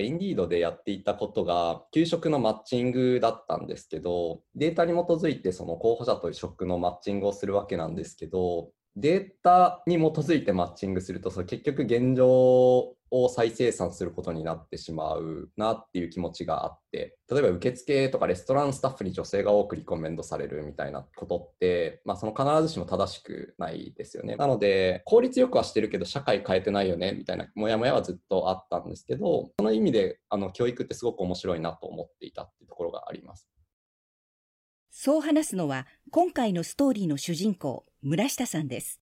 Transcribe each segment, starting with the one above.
インディードでやっていたことが、給食のマッチングだったんですけど、データに基づいてその候補者と職のマッチングをするわけなんですけど、データに基づいてマッチングすると、それ結局現状を再生産することになってしまうなっていう気持ちがあって、例えば受付とかレストランスタッフに女性が多くリコメンドされるみたいなことって、まあ、その必ずしも正しくないですよね。なので、効率よくはしてるけど、社会変えてないよねみたいなモヤモヤはずっとあったんですけど、その意味であの教育ってすごく面白いなと思っていたっていうところがあります。そう話すのは、今回のストーリーの主人公、村下さんです。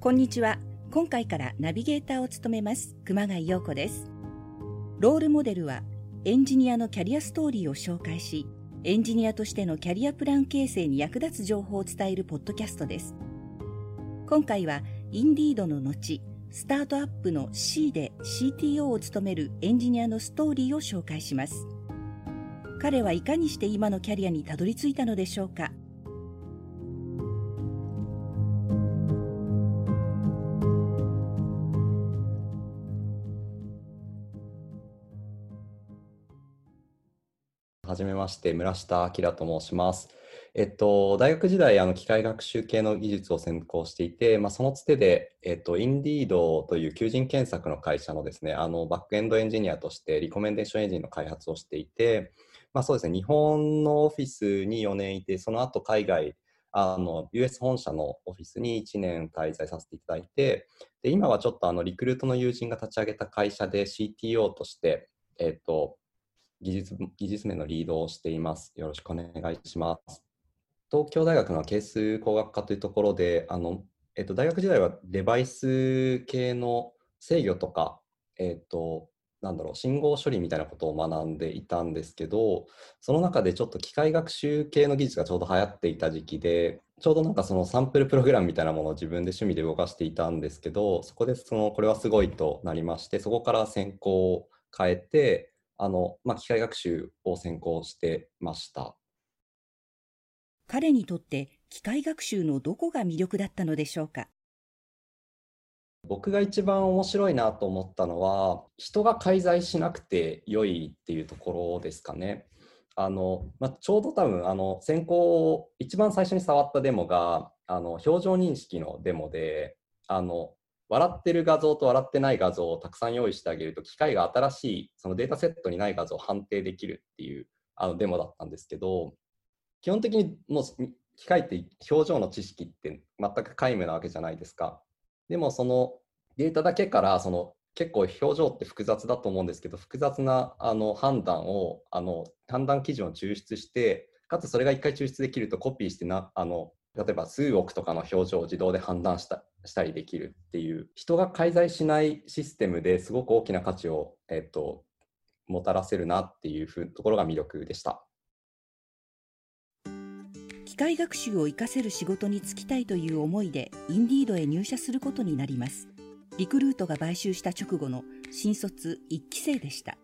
こんにちは。今回からナビゲーターを務めます熊谷陽子です。ロールモデルはエンジニアのキャリアストーリーを紹介し、エンジニアとしてのキャリアプラン形成に役立つ情報を伝えるポッドキャストです。今回はインディードの後、スタートアップの C で CTO を務めるエンジニアのストーリーを紹介します。彼はいかにして今のキャリアにたどり着いたのでしょうか？はじめまして、村下明と申します。えっと、大学時代、あの機械学習系の技術を専攻していて、まあ、そのつてで、えっと、インディードという求人検索の会社のですね、あのバックエンドエンジニアとしてリコメンデーションエンジンの開発をしていて、まあ、そうですね、日本のオフィスに4年いて、その後海外、あの US 本社のオフィスに1年滞在させていただいて、で今はちょっとあのリクルートの友人が立ち上げた会社で CTO として、えっと、技術技術面のリードをしています。よろしくお願いします。東京大学の係数工学科というところで、あのえっと、大学時代はデバイス系の制御とか、えっと、なんだろう信号処理みたいなことを学んでいたんですけどその中でちょっと機械学習系の技術がちょうど流行っていた時期でちょうどなんかそのサンプルプログラムみたいなものを自分で趣味で動かしていたんですけどそこでそのこれはすごいとなりましてそこから専攻を変えてあの、まあ、機械学習を専攻してました。彼にとって機械学習のどこが魅力だったのでしょうか？僕が一番面白いなと思ったのは人が介在しなくて良いっていうところですかね。あのまあ、ちょうど多分あの先行一番最初に触ったデモがあの表情認識のデモであの笑ってる画像と笑ってない画像をたくさん用意してあげると機械が新しいそのデータセットにない画像を判定できるっていうあのデモだったんですけど基本的にもう機械って表情の知識って全く皆無なわけじゃないですか。でもそのデータだけからその結構表情って複雑だと思うんですけど複雑なあの判断をあの判断基準を抽出してかつそれが1回抽出できるとコピーしてなあの例えば数億とかの表情を自動で判断したしたりできるっていう人が介在しないシステムですごく大きな価値を、えっと、もたらせるなっていうところが魅力でした械学習を活かせる仕事に就きたいという思いでインディードへ入社することになります。リクルートが買収した直後の新卒1期生でした。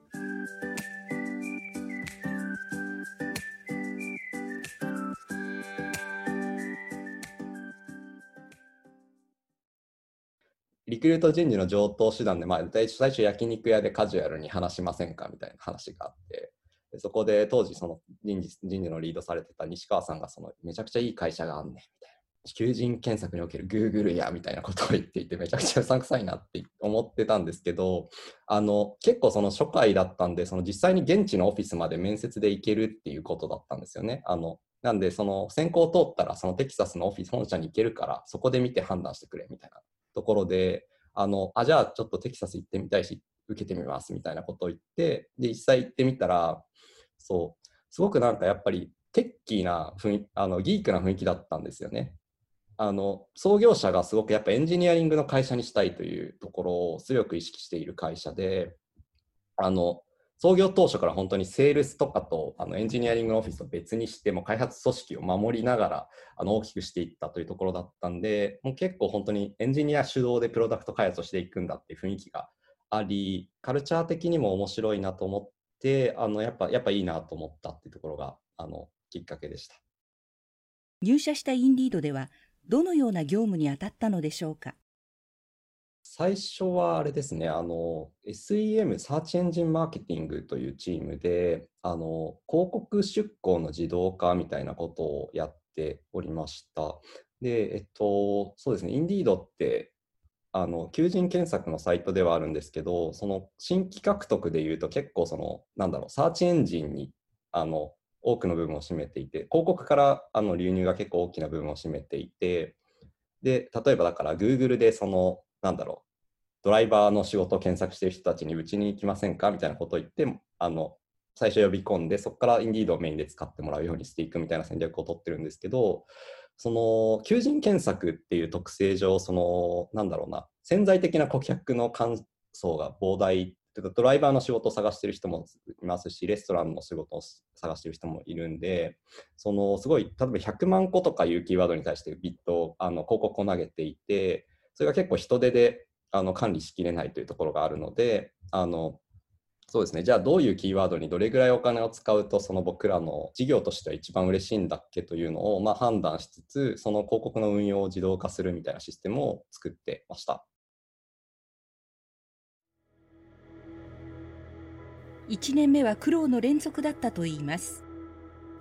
リクルート人事の上等手段で、まあ、最初焼肉屋でカジュアルに話しませんかみたいな話があって、でそこで当時その人事人事のリードされてた西川さんがそのめちゃくちゃいい会社があんねんみたいな。求人検索における Google やみたいなことを言っていてめちゃくちゃうさんくさいなって思ってたんですけどあの結構その初回だったんでその実際に現地のオフィスまで面接で行けるっていうことだったんですよね。あのなんでその選考通ったらそのテキサスのオフィス本社に行けるからそこで見て判断してくれみたいなところで、あの、あ、じゃあちょっとテキサス行ってみたいし、受けてみますみたいなことを言って、で、実際行ってみたら、そう、すごくなんかやっぱりテッキーな雰囲あのギークな雰囲気だったんですよね。あの創業者がすごくやっぱエンジニアリングの会社にしたいというところを強く意識している会社であの創業当初から本当にセールスとかとあのエンジニアリングのオフィスと別にしても開発組織を守りながらあの大きくしていったというところだったんでもう結構本当にエンジニア主導でプロダクト開発をしていくんだっていう雰囲気がありカルチャー的にも面白いなと思ってあのやっぱやっぱいいなと思ったっていうところがあのきっかけでした。入社したインディードでは、どのような業務に当たったのでしょうか？最初はあれですね、あの、SEM、サーチエンジンマーケティングというチームで、あの、広告出稿の自動化みたいなことをやっておりました。で、えっと、そうですね、インディードって、あの、求人検索のサイトではあるんですけど、その新規獲得でいうと結構その、なんだろう、サーチエンジンに、あの、多くの部分を占めていて、広告からあの流入が結構大きな部分を占めていて、で、例えばだから Google でその、なんだろう、ドライバーの仕事を検索している人たちにうちに行きませんか？みたいなことを言って、あの、最初呼び込んで、そこからインディードをメインで使ってもらうようにしていくみたいな戦略を取ってるんですけど、その求人検索っていう特性上、その、なんだろうな、潜在的な顧客の感想が膨大というかドライバーの仕事を探してる人もいますし、レストランの仕事を探してる人もいるんで、そのすごい、例えば100万個とかいうキーワードに対してビット、あの広告を投げていて、それが結構人手であの管理しきれないというところがあるので、あのそうですね、じゃあどういうキーワードにどれぐらいお金を使うと、その僕らの事業としては一番嬉しいんだっけというのを、まあ、判断しつつ、その広告の運用を自動化するみたいなシステムを作ってました。1年目は苦労の連続だったといいます。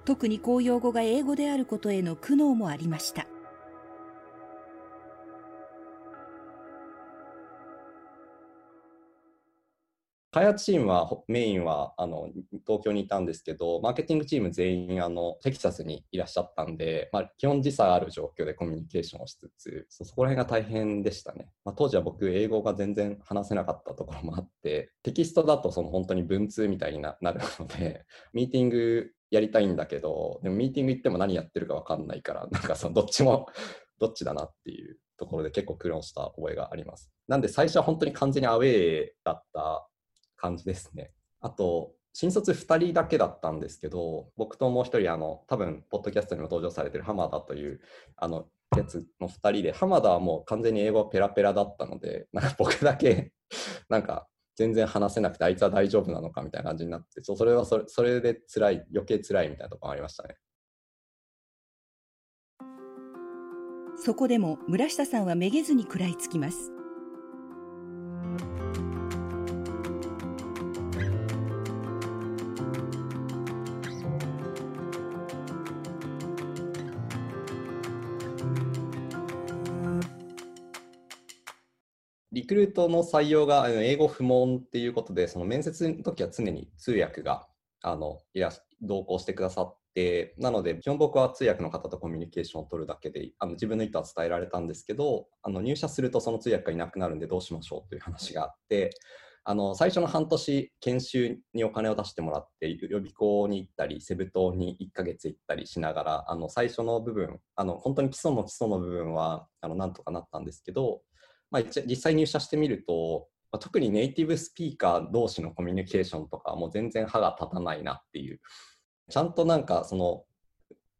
特に公用語が英語であることへの苦悩もありました。開発チームはメインはあの東京にいたんですけど、マーケティングチーム全員あのテキサスにいらっしゃったんで、まあ、基本時差ある状況でコミュニケーションをしつつ、そこら辺が大変でしたね。まあ、当時は僕、英語が全然話せなかったところもあって、テキストだとその本当に文通みたいになるので、ミーティングやりたいんだけど、でもミーティング行っても何やってるか分かんないから、なんかそのどっちも どっちだなっていうところで結構苦労した覚えがあります。なんで最初は本当に完全にアウェーだった感じですね。あと、新卒2人だけだったんですけど、僕ともう1人、あの、多分、ポッドキャストにも登場されてる浜田という、あの、やつの2人で、浜田はもう完全に英語ペラペラだったので、なんか僕だけなんか、全然話せなくて、あいつは大丈夫なのかみたいな感じになって、そそれはそれそれで辛い、余計辛いみたいなところありましたね。そこでも村下さんはめげずに食らいつきます。リクルートの採用が英語不問っていうことで、その面接の時は常に通訳があのいら同行してくださって、なので、基本僕は通訳の方とコミュニケーションを取るだけで、あの自分の意図は伝えられたんですけど、あの入社するとその通訳がいなくなるんでどうしましょうという話があって、あの最初の半年、研修にお金を出してもらって、予備校に行ったり、セブ島に1ヶ月行ったりしながら、あの最初の部分、あの本当に基礎の基礎の部分はあのなんとかなったんですけど、まあ、実際入社してみると、まあ、特にネイティブスピーカー同士のコミュニケーションとかもう全然歯が立たないなっていう。ちゃんとなんかその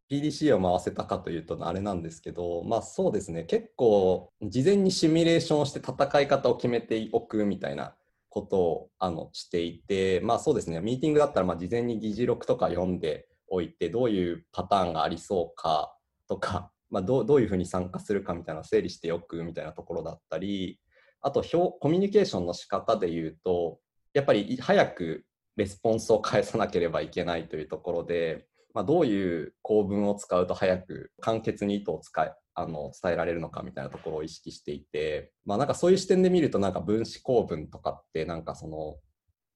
PDC を回せたかというとあれなんですけどまあそうですね。結構事前にシミュレーションをして戦い方を決めておくみたいなことをあのしていてまあそうですね。ミーティングだったらまあ事前に議事録とか読んでおいてどういうパターンがありそうかとかまあ、どどういうふうに参加するかみたいな整理しておくみたいなところだったりあと表コミュニケーションの仕方で言うとやっぱり早くレスポンスを返さなければいけないというところで、まあ、どういう構文を使うと早く簡潔に意図を使いあの伝えられるのかみたいなところを意識していて、まあ、なんかそういう視点で見るとなんか分子構文とかってなんかその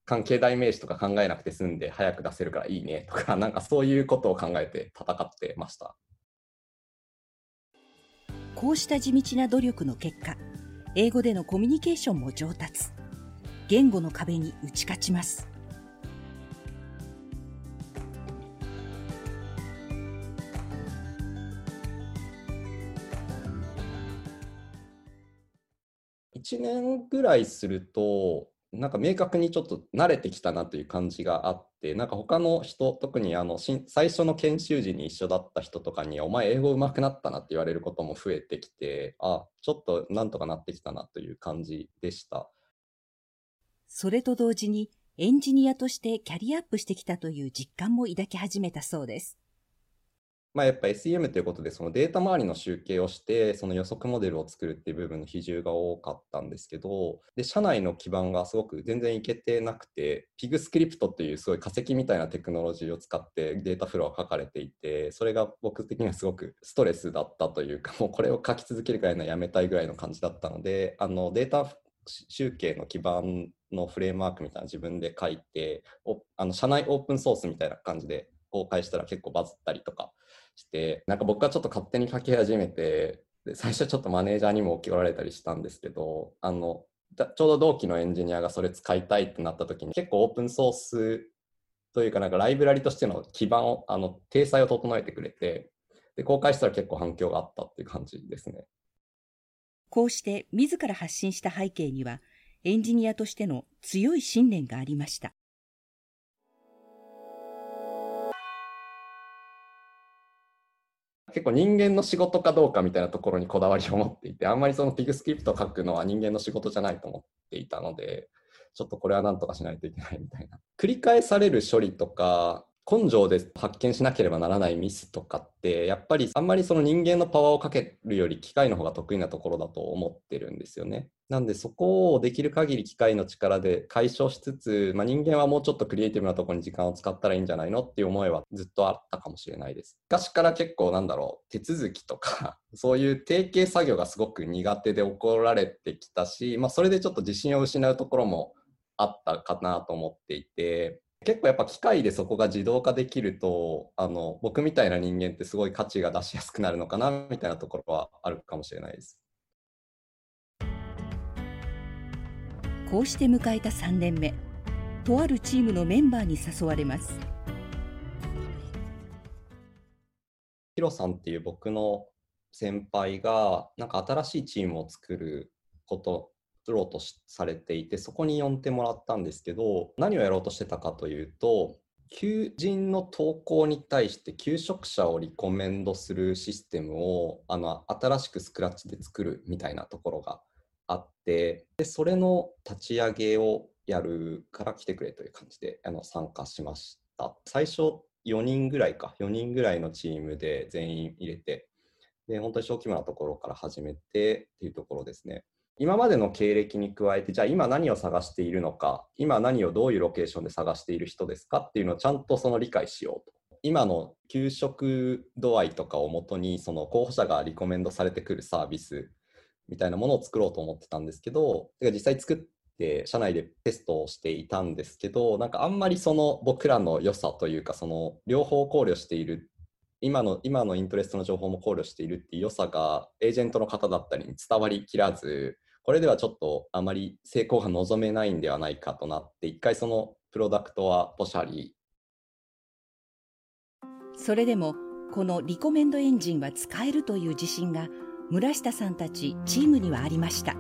関係代名詞とか考えなくて済んで早く出せるからいいねとかなんかそういうことを考えて戦ってました。こうした地道な努力の結果英語でのコミュニケーションも上達。言語の壁に打ち勝ちます。1年ぐらいするとなんか明確にちょっと慣れてきたなという感じがあって、なんか他の人、特にあの最初の研修時に一緒だった人とかに、お前英語上手くなったなって言われることも増えてきて、あ、ちょっとなんとかなってきたなという感じでした。それと同時にエンジニアとしてキャリアアップしてきたという実感も抱き始めたそうです。まあ、やっぱ SEM ということで、そのデータ周りの集計をして、その予測モデルを作るっていう部分の比重が多かったんですけど、で、社内の基盤がすごく全然いけてなくて、ピグスクリプトっていうすごい化石みたいなテクノロジーを使ってデータフローが書かれていて、それが僕的にはすごくストレスだったというか、もうこれを書き続けるくらいのやめたいぐらいの感じだったので、あのデータ集計の基盤のフレームワークみたいな自分で書いて、あの社内オープンソースみたいな感じで公開したら結構バズったりとかして、なんか僕はちょっと勝手に書き始めて、で最初ちょっとマネージャーにも怒られたりしたんですけど、あのちょうど同期のエンジニアがそれ使いたいってなった時に結構オープンソースというかなんかライブラリとしての基盤をあの体裁を整えてくれてで公開したら結構反響があったっていう感じですね。こうして自ら発信した背景にはエンジニアとしての強い信念がありました。結構人間の仕事かどうかみたいなところにこだわりを持っていて、あんまりそのピグスクリプトを書くのは人間の仕事じゃないと思っていたので、ちょっとこれは何とかしないといけないみたいな。繰り返される処理とか、根性で発見しなければならないミスとかってやっぱりあんまりその人間のパワーをかけるより機械の方が得意なところだと思ってるんですよね。なんでそこをできる限り機械の力で解消しつつ、まあ、人間はもうちょっとクリエイティブなところに時間を使ったらいいんじゃないのっていう思いはずっとあったかもしれないです。昔から結構なんだろう手続きとか そういう定型作業がすごく苦手で怒られてきたし、まあ、それでちょっと自信を失うところもあったかなと思っていて結構やっぱ機械でそこが自動化できるとあの僕みたいな人間ってすごい価値が出しやすくなるのかなみたいなところはあるかもしれないです。こうして迎えた3年目。とあるチームのメンバーに誘われます。ヒロさんっていう僕の先輩がなんか新しいチームを作ること作ろうとされていてそこに呼んでもらったんですけど何をやろうとしてたかというと求人の投稿に対して求職者をリコメンドするシステムをあの新しくスクラッチで作るみたいなところがあってでそれの立ち上げをやるから来てくれという感じであの参加しました。最初4人ぐらいか4人ぐらいのチームで全員入れてで本当に小規模なところから始めてっていうところですね。今までの経歴に加えて、じゃあ今何を探しているのか、今何をどういうロケーションで探している人ですか？っていうのをちゃんとその理解しようと。今の給食度合いとかをもとに、その候補者がリコメンドされてくるサービスみたいなものを作ろうと思ってたんですけど、実際作って社内でテストをしていたんですけど、なんかあんまりその僕らの良さというか、その両方考慮している今の今のイントレストの情報も考慮しているっていう良さがエージェントの方だったりに伝わりきらずこれではちょっとあまり成功が望めないんではないかとなって一回そのプロダクトはポシャリ。それでもこのリコメンドエンジンは使えるという自信が村下さんたちチームにはありました。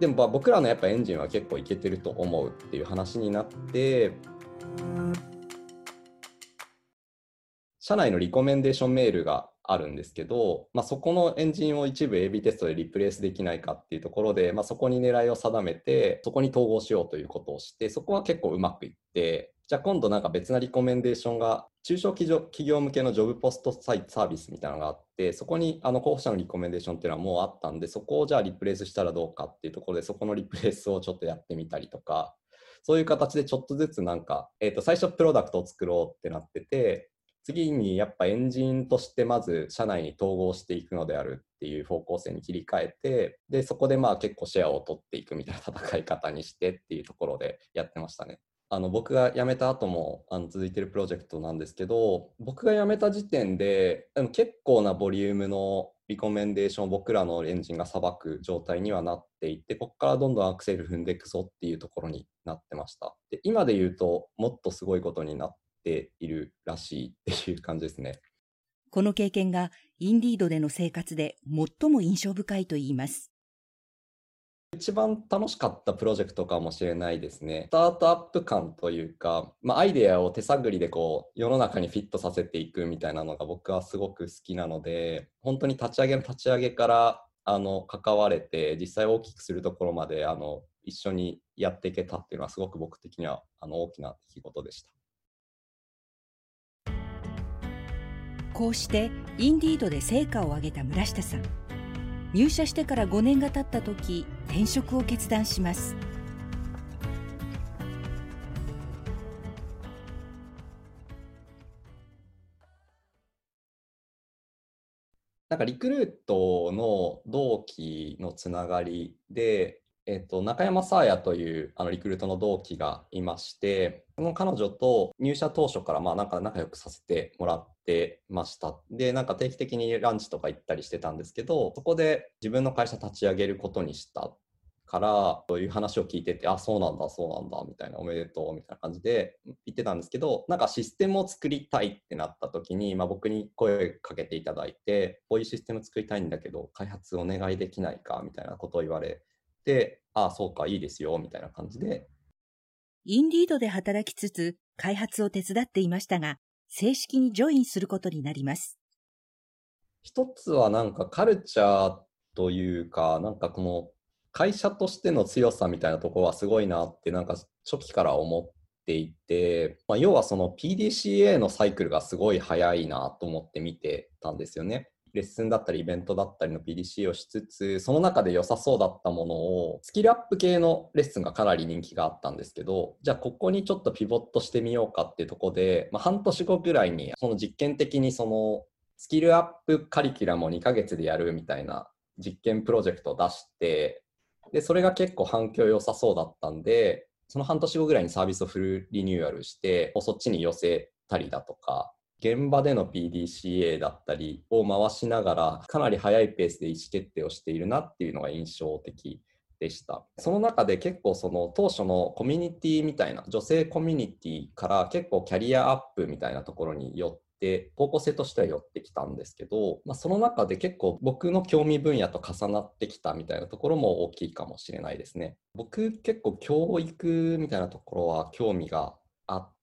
でも僕らのやっぱエンジンは結構いけてると思うっていう話になって社内のリコメンデーションメールがあるんですけど、まあ、そこのエンジンを一部 AB テストでリプレイスできないかっていうところで、まあ、そこに狙いを定めて、そこに統合しようということをして、そこは結構うまくいって、じゃあ今度なんか別なリコメンデーションが、中小企業向けのジョブポストサイサービスみたいなのがあって、そこにあの候補者のリコメンデーションっていうのはもうあったんで、そこをじゃあリプレイスしたらどうかっていうところで、そこのリプレイスをちょっとやってみたりとか、そういう形でちょっとずつなんか、えー、と最初プロダクトを作ろうってなってて、次にやっぱエンジンとしてまず社内に統合していくのであるっていう方向性に切り替えてでそこでまあ結構シェアを取っていくみたいな戦い方にしてっていうところでやってましたね。あの僕が辞めた後もあの続いてるプロジェクトなんですけど僕が辞めた時点ででも結構なボリュームのリコメンデーションを僕らのエンジンがさばく状態にはなっていてここからどんどんアクセル踏んでいくぞっていうところになってましたで今で言うともっとすごいことになっているらしいっていう感じですね。この経験がインディードでの生活で最も印象深いと言います。一番楽しかったプロジェクトかもしれないですね。スタートアップ感というか、まあ、アイデアを手探りでこう世の中にフィットさせていくみたいなのが僕はすごく好きなので、本当に立ち上げの立ち上げからあの関われて、実際大きくするところまであの一緒にやっていけたっていうのはすごく僕的にはあの大きな出来事でした。こうしてインディードで成果を上げた村下さん入社してから5年が経った時転職を決断します。なんかリクルートの同期のつながりで、えっと、中山沙耶というあのリクルートの同期がいまして、その彼女と入社当初からまあなんか仲良くさせてもらってました。で、なんか定期的にランチとか行ったりしてたんですけど、そこで自分の会社立ち上げることにしたからそういう話を聞いてて、あ、そうなんだ、そうなんだ、みたいな、おめでとう、みたいな感じで言ってたんですけど、なんかシステムを作りたいってなった時に、まあ、僕に声かけていただいて、こういうシステム作りたいんだけど、開発お願いできないか、みたいなことを言われて、ああ、そうか、いいですよ、みたいな感じで。インディードで働きつつ、開発を手伝っていましたが、正式にジョインすることになります。一つはなんかカルチャーというか、なんかこの会社としての強さみたいなところはすごいなってなんか初期から思っていて、まあ、要はその PDCA のサイクルがすごい早いなと思って見てたんですよね。レッスンだったりイベントだったりの PDC をしつつその中で良さそうだったものをスキルアップ系のレッスンがかなり人気があったんですけどじゃあここにちょっとピボットしてみようかっていうとこで、まあ、半年後ぐらいにその実験的にそのスキルアップカリキュラムを2ヶ月でやるみたいな実験プロジェクトを出してで、それが結構反響良さそうだったんで、その半年後ぐらいにサービスをフルリニューアルして、そっちに寄せたりだとか、現場での PDCA だったりを回しながら、かなり速いペースで意思決定をしているなっていうのが印象的でした。その中で結構その当初のコミュニティみたいな、女性コミュニティから結構キャリアアップみたいなところによって、方向性としては寄ってきたんですけど、まあ、その中で結構僕の興味分野と重なってきたみたいなところも大きいかもしれないですね。僕結構教育みたいなところは興味があって、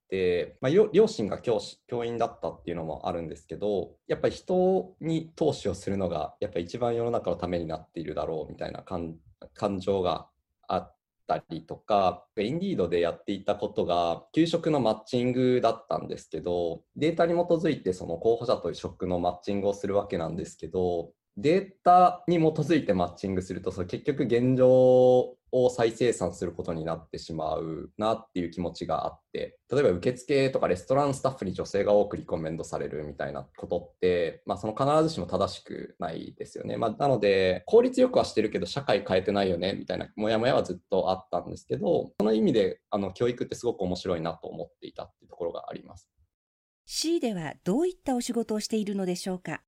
まあ、両親が教師教員だったっていうのもあるんですけどやっぱり人に投資をするのがやっぱ一番世の中のためになっているだろうみたいな感情があったりとか、インディードでやっていたことが、給食のマッチングだったんですけど、データに基づいてその候補者と職のマッチングをするわけなんですけど、データに基づいてマッチングすると、そ結局現状を再生産することになってしまうなっていう気持ちがあって、例えば受付とかレストランスタッフに女性が多くリコメンドされるみたいなことって、まあ、その必ずしも正しくないですよね。まあ、なので、効率よくはしてるけど、社会変えてないよねみたいなモヤモヤはずっとあったんですけど、その意味であの教育ってすごく面白いなと思っていたっていうところがあります。C ではどういったお仕事をしているのでしょうか？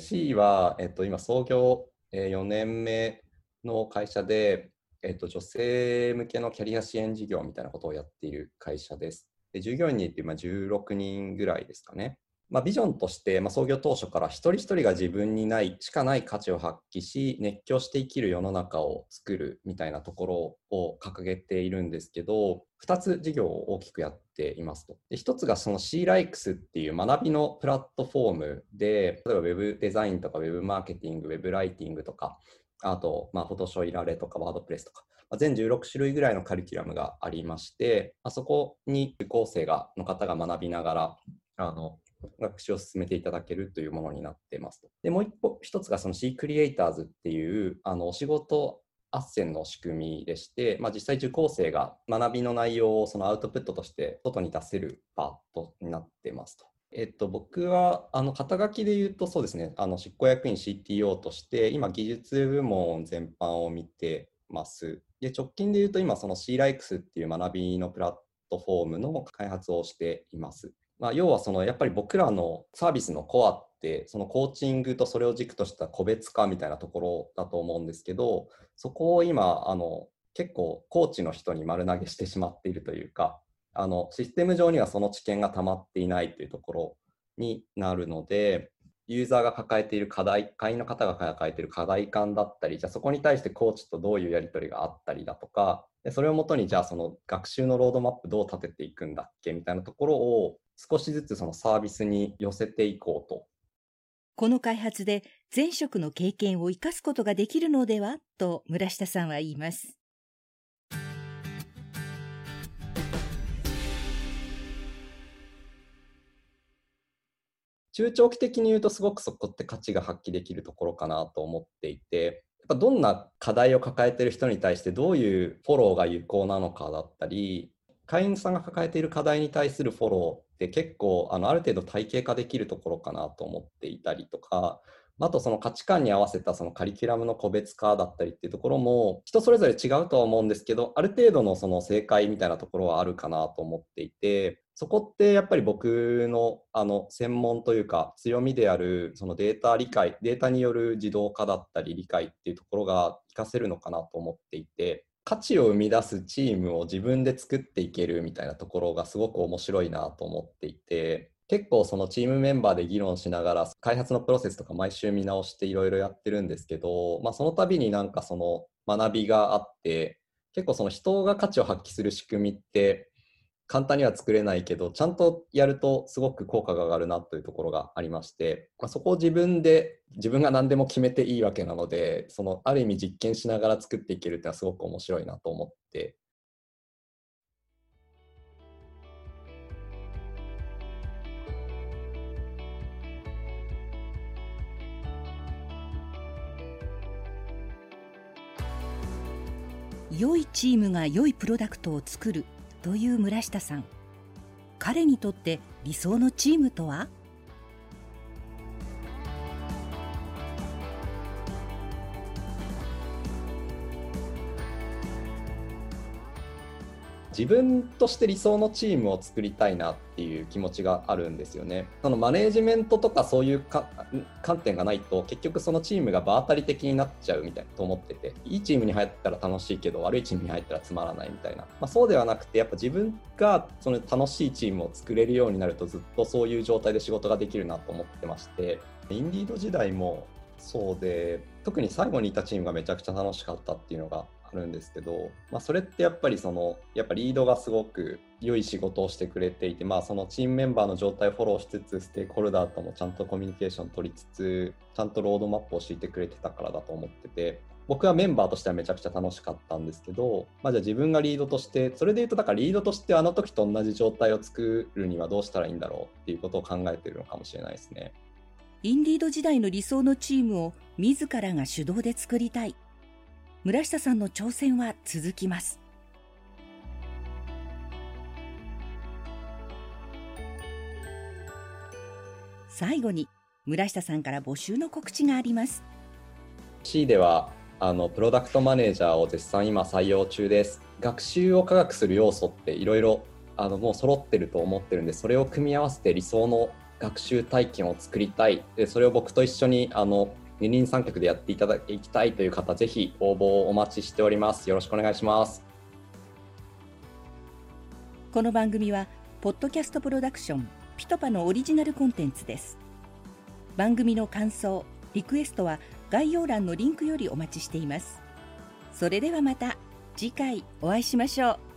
C は、えっと、今創業4年目の会社で、えっと、女性向けのキャリア支援事業みたいなことをやっている会社です。で従業員にって今16人ぐらいですかね。まあ、ビジョンとして、まあ、創業当初から一人一人が自分にないしかない価値を発揮し熱狂して生きる世の中を作るみたいなところを掲げているんですけど2つ事業を大きくやっていますと。で1つがその C-Likes っていう学びのプラットフォームで例えば Web デザインとか Web マーケティング Web ライティングとかあと、まあ、フォトショーいられとかワードプレスとか全16種類ぐらいのカリキュラムがありまして、あそこに受講生がの方が学びながらあの学習を進めていただけるというものになってますと。で、もう一歩、一つがその C クリエイターズっていうあのお仕事斡旋の仕組みでして、まあ、実際受講生が学びの内容をそのアウトプットとして外に出せる場となってますと。えっと、僕はあの肩書きで言うとそうですね、あの執行役員 CTO として今技術部門全般を見てます。で直近で言うと今その C-Likes っていう学びのプラットフォームの開発をしています。まあ、要はそのやっぱり僕らのサービスのコアってそのコーチングとそれを軸とした個別化みたいなところだと思うんですけどそこを今あの結構コーチの人に丸投げしてしまっているというかあのシステム上にはその知見が溜まっていないというところになるのでユーザーが抱えている課題会員の方が抱えている課題感だったりじゃあそこに対してコーチとどういうやり取りがあったりだとかでそれをもとにじゃあその学習のロードマップどう立てていくんだっけみたいなところを少しずつそのサービスに寄せていこうと。この開発で前職の経験を生かすことができるのではと村下さんは言います。中長期的に言うとすごくそこって価値が発揮できるところかなと思っていて、やっぱどんな課題を抱えている人に対してどういうフォローが有効なのかだったり、会員さんが抱えている課題に対するフォローって結構あのある程度体系化できるところかなと思っていたりとか、あとその価値観に合わせたそのカリキュラムの個別化だったりっていうところも人それぞれ違うとは思うんですけどある程度のその正解みたいなところはあるかなと思っていてそこってやっぱり僕のあの専門というか強みであるそのデータ理解データによる自動化だったり理解っていうところが活かせるのかなと思っていて価値を生み出すチームを自分で作っていけるみたいなところがすごく面白いなと思っていて結構そのチームメンバーで議論しながら開発のプロセスとか毎週見直していろいろやってるんですけど、まあ、その度になんかその学びがあって結構その人が価値を発揮する仕組みって簡単には作れないけどちゃんとやるとすごく効果が上がるなというところがありまして、まあ、そこを自分で自分が何でも決めていいわけなのでそのある意味実験しながら作っていけるっていうのはすごく面白いなと思って。良いチームが良いプロダクトを作る。という村下さん。彼にとって理想のチームとは？自分として理想のチームを作りたいなっていう気持ちがあるんですよね。そのマネージメントとかそういう観点がないと結局そのチームが場当たり的になっちゃうみたいなと思ってていいチームに入ったら楽しいけど悪いチームに入ったらつまらないみたいな、まあ、そうではなくてやっぱ自分がその楽しいチームを作れるようになるとずっとそういう状態で仕事ができるなと思ってましてインディード時代もそうで特に最後にいたチームがめちゃくちゃ楽しかったっていうのがるんですけど、まあ、それってやっぱりそのやっぱリードがすごく良い仕事をしてくれていて、まあ、そのチームメンバーの状態をフォローしつつステークホルダーともちゃんとコミュニケーション取りつつちゃんとロードマップを敷いてくれてたからだと思ってて僕はメンバーとしてはめちゃくちゃ楽しかったんですけど、まあ、じゃあ自分がリードとしてそれで言うとだからリードとしてあの時と同じ状態を作るにはどうしたらいいんだろうっていうことを考えてるのかもしれないですね。インディード時代の理想のチームを自らが主導で作りたい村下さんの挑戦は続きます。最後に村下さんから募集の告知があります。C ではあのプロダクトマネージャーを絶賛今採用中です。学習を科学する要素っていろいろあのもう揃ってると思ってるんでそれを組み合わせて理想の学習体験を作りたい。でそれを僕と一緒にあの二人三脚でやっていただきたいという方、ぜひ応募をお待ちしております。よろしくお願いします。この番組は、ポッドキャストプロダクション、ピトパのオリジナルコンテンツです。番組の感想、リクエストは概要欄のリンクよりお待ちしています。それではまた次回お会いしましょう。